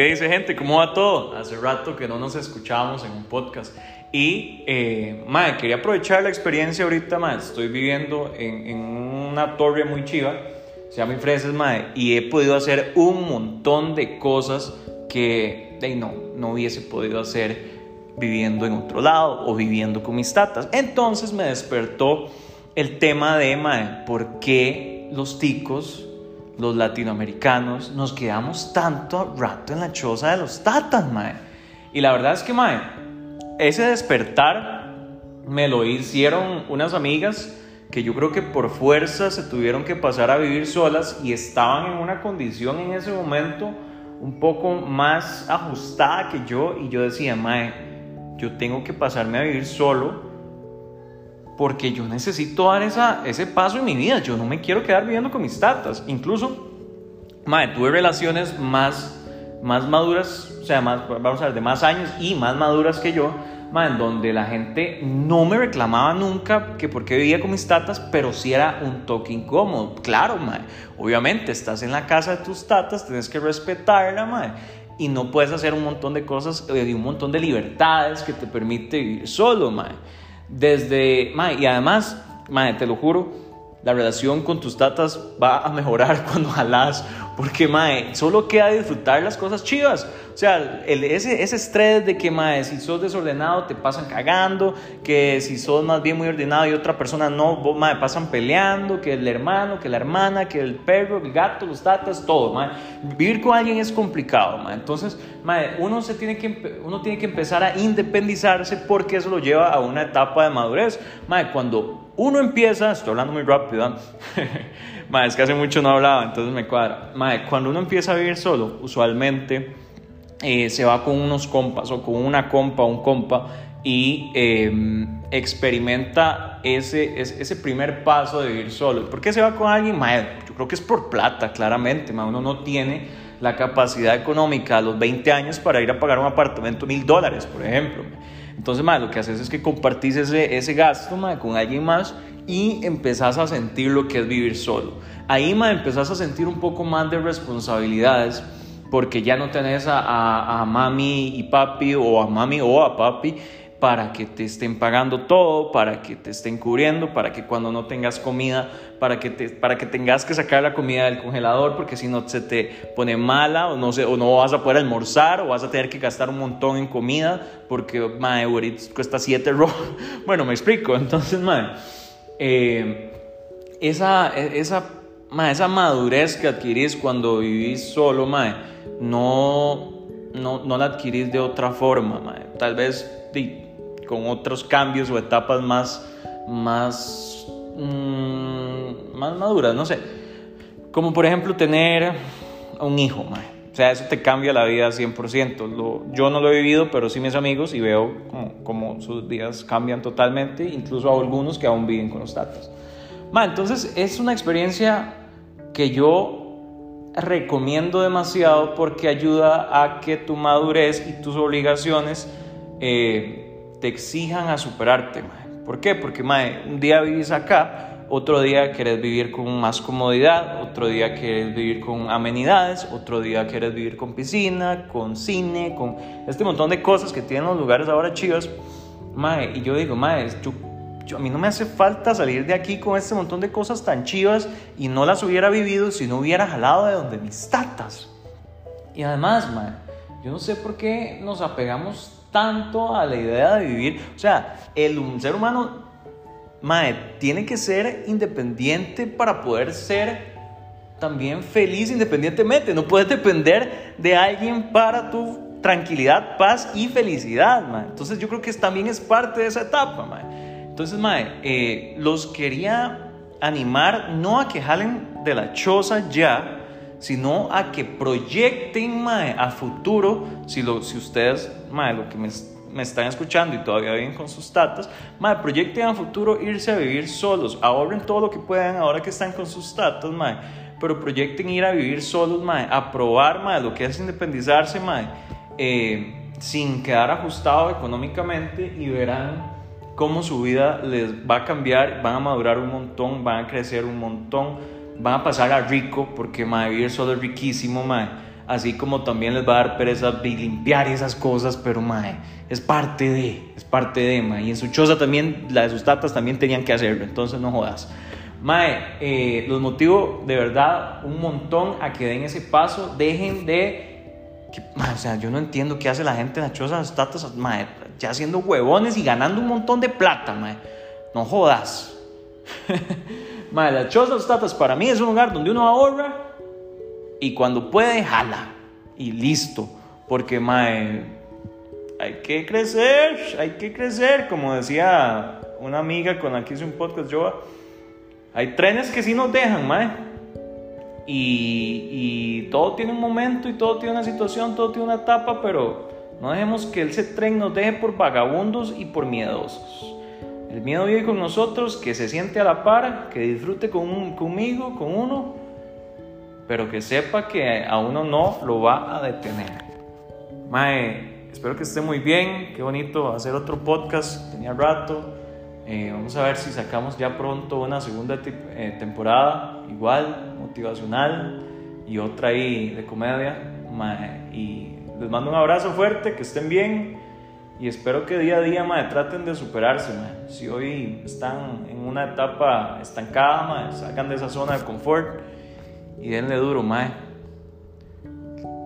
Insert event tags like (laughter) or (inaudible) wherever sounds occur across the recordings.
¿Qué dice gente? ¿Cómo va todo? Hace rato que no nos escuchábamos en un podcast. Y, eh, madre, quería aprovechar la experiencia ahorita, madre. Estoy viviendo en, en una torre muy chiva, se llama Infreses, madre, y he podido hacer un montón de cosas que, de, no, no hubiese podido hacer viviendo en otro lado o viviendo con mis tatas. Entonces me despertó el tema de, madre, ¿por qué los ticos los latinoamericanos nos quedamos tanto rato en la choza de los tatas, mae. Y la verdad es que, mae, ese despertar me lo hicieron unas amigas que yo creo que por fuerza se tuvieron que pasar a vivir solas y estaban en una condición en ese momento un poco más ajustada que yo y yo decía, mae, yo tengo que pasarme a vivir solo porque yo necesito dar esa, ese paso en mi vida. Yo no me quiero quedar viviendo con mis tatas. Incluso, madre, tuve relaciones más, más maduras, o sea, más, vamos a ver, de más años y más maduras que yo, madre, donde la gente no me reclamaba nunca que por qué vivía con mis tatas, pero sí era un toque incómodo. Claro, madre, obviamente estás en la casa de tus tatas, tienes que respetarla, madre y no puedes hacer un montón de cosas y eh, un montón de libertades que te permite vivir solo, madre. Desde, y además, te lo juro, la relación con tus tatas va a mejorar (laughs) cuando jalas, porque, mae, solo queda disfrutar las cosas chivas. O sea, el, ese, ese estrés de que, mae, si sos desordenado te pasan cagando, que si sos más bien muy ordenado y otra persona no, vos, mae, pasan peleando, que el hermano, que la hermana, que el perro, el gato, los tatas, todo, mae. Vivir con alguien es complicado, mae. Entonces, mae, uno, se tiene que, uno tiene que empezar a independizarse porque eso lo lleva a una etapa de madurez. Mae, cuando uno empieza, estoy hablando muy rápido, ¿eh? (laughs) es que hace mucho no hablaba, entonces me cuadra. cuando uno empieza a vivir solo, usualmente eh, se va con unos compas o con una compa un compa y em, experimenta ese, ese, primer paso de vivir solo. ¿Por qué se va con alguien? yo creo que es por plata, claramente. uno no tiene la capacidad económica a los 20 años para ir a pagar un apartamento mil dólares, por ejemplo. Entonces, madre, lo que haces es que compartís ese, ese gasto, madre, con alguien más y empezás a sentir lo que es vivir solo. Ahí, madre, empezás a sentir un poco más de responsabilidades porque ya no tenés a, a, a mami y papi o a mami o a papi para que te estén pagando todo, para que te estén cubriendo, para que cuando no tengas comida, para que, te, para que tengas que sacar la comida del congelador, porque si no se te pone mala o no, se, o no vas a poder almorzar o vas a tener que gastar un montón en comida, porque, madre, cuesta 7 rojos. (laughs) Bueno, me explico. Entonces, madre, eh, esa, esa, esa madurez que adquirís cuando vivís solo, madre, no, no, no la adquirís de otra forma, madre. Tal vez con otros cambios o etapas más, más, mm, más maduras, no sé. Como por ejemplo tener un hijo, o sea, eso te cambia la vida 100%. Lo, yo no lo he vivido, pero sí mis amigos y veo como, sus días cambian totalmente, incluso a algunos que aún viven con los tatas. entonces es una experiencia que yo recomiendo demasiado porque ayuda a que tu madurez y tus obligaciones eh, te exijan a superarte. ¿Por qué? Porque un día vivís acá, otro día querés vivir con más comodidad, otro día querés vivir con amenidades, otro día querés vivir con piscina, con cine, con este montón de cosas que tienen los lugares ahora chivos. y yo digo, mae, yo, a mí no me hace falta salir de aquí con este montón de cosas tan chivas y no las hubiera vivido si no hubiera jalado de donde mis tatas. Y además, mae, yo no sé por qué nos apegamos tanto a la idea de vivir. O sea, el ser humano, mae, tiene que ser independiente para poder ser también feliz independientemente. No puedes depender de alguien para tu tranquilidad, paz y felicidad, mae. Entonces yo creo que también es parte de esa etapa, mae. Entonces, mae, eh, los quería animar no a que jalen de la choza ya, sino a que proyecten mae, a futuro, si, lo, si ustedes, mae, lo que me, están escuchando y todavía viven con sus tatas, mae, proyecten a futuro irse a vivir solos, ahorren todo lo que puedan ahora que están con sus tatas, mae, pero proyecten ir a vivir solos, mae, a probar mae, lo que es independizarse, mae, eh, sin quedar ajustado económicamente y verán cómo su vida les va a cambiar, van a madurar un montón, van a crecer un montón van a pasar a rico, porque mae, vivir solo es riquísimo, mae. así como también les va a dar pereza limpiar esas cosas, pero mae, es parte de, es parte de, mae. Y en su choza también, la de sus tatas también tenían que hacerlo, entonces no jodas. Mae, eh, los motivo de verdad un montón a que den ese paso, dejen de... o sea, yo no entiendo qué hace la gente en la choza de sus tatas, mae, ya haciendo huevones y ganando un montón de plata, mae. No jodas. (laughs) mae, la choza de sus tatas para mí es un lugar donde uno ahorra y cuando puede, jala. Y listo. Porque, mae, hay que crecer, hay que crecer. Como decía una amiga con la que hice un podcast, yo, hay trenes que sí nos dejan, mae. Y, y todo tiene un momento y todo tiene una situación, todo tiene una etapa, pero no dejemos que ese tren nos deje por vagabundos y por miedosos. El miedo vive con nosotros, que se siente a la par, que disfrute con conmigo, con uno, pero que sepa que a uno no lo va a detener. Mae, espero que esté muy bien, qué bonito hacer otro podcast, tenía rato. Eh, vamos a ver si sacamos ya pronto una segunda eh, temporada, igual, motivacional, y otra ahí de comedia. Mae, y les mando un abrazo fuerte, que estén bien. Y espero que día a día, mae, traten de superarse, mae. Si hoy están en una etapa estancada, mae, salgan de esa zona de confort y denle duro, mae.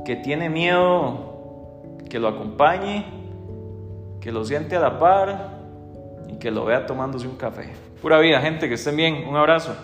Que tiene miedo, que lo acompañe, que lo siente a la par y que lo vea tomándose un café. Pura vida, gente, que estén bien. Un abrazo.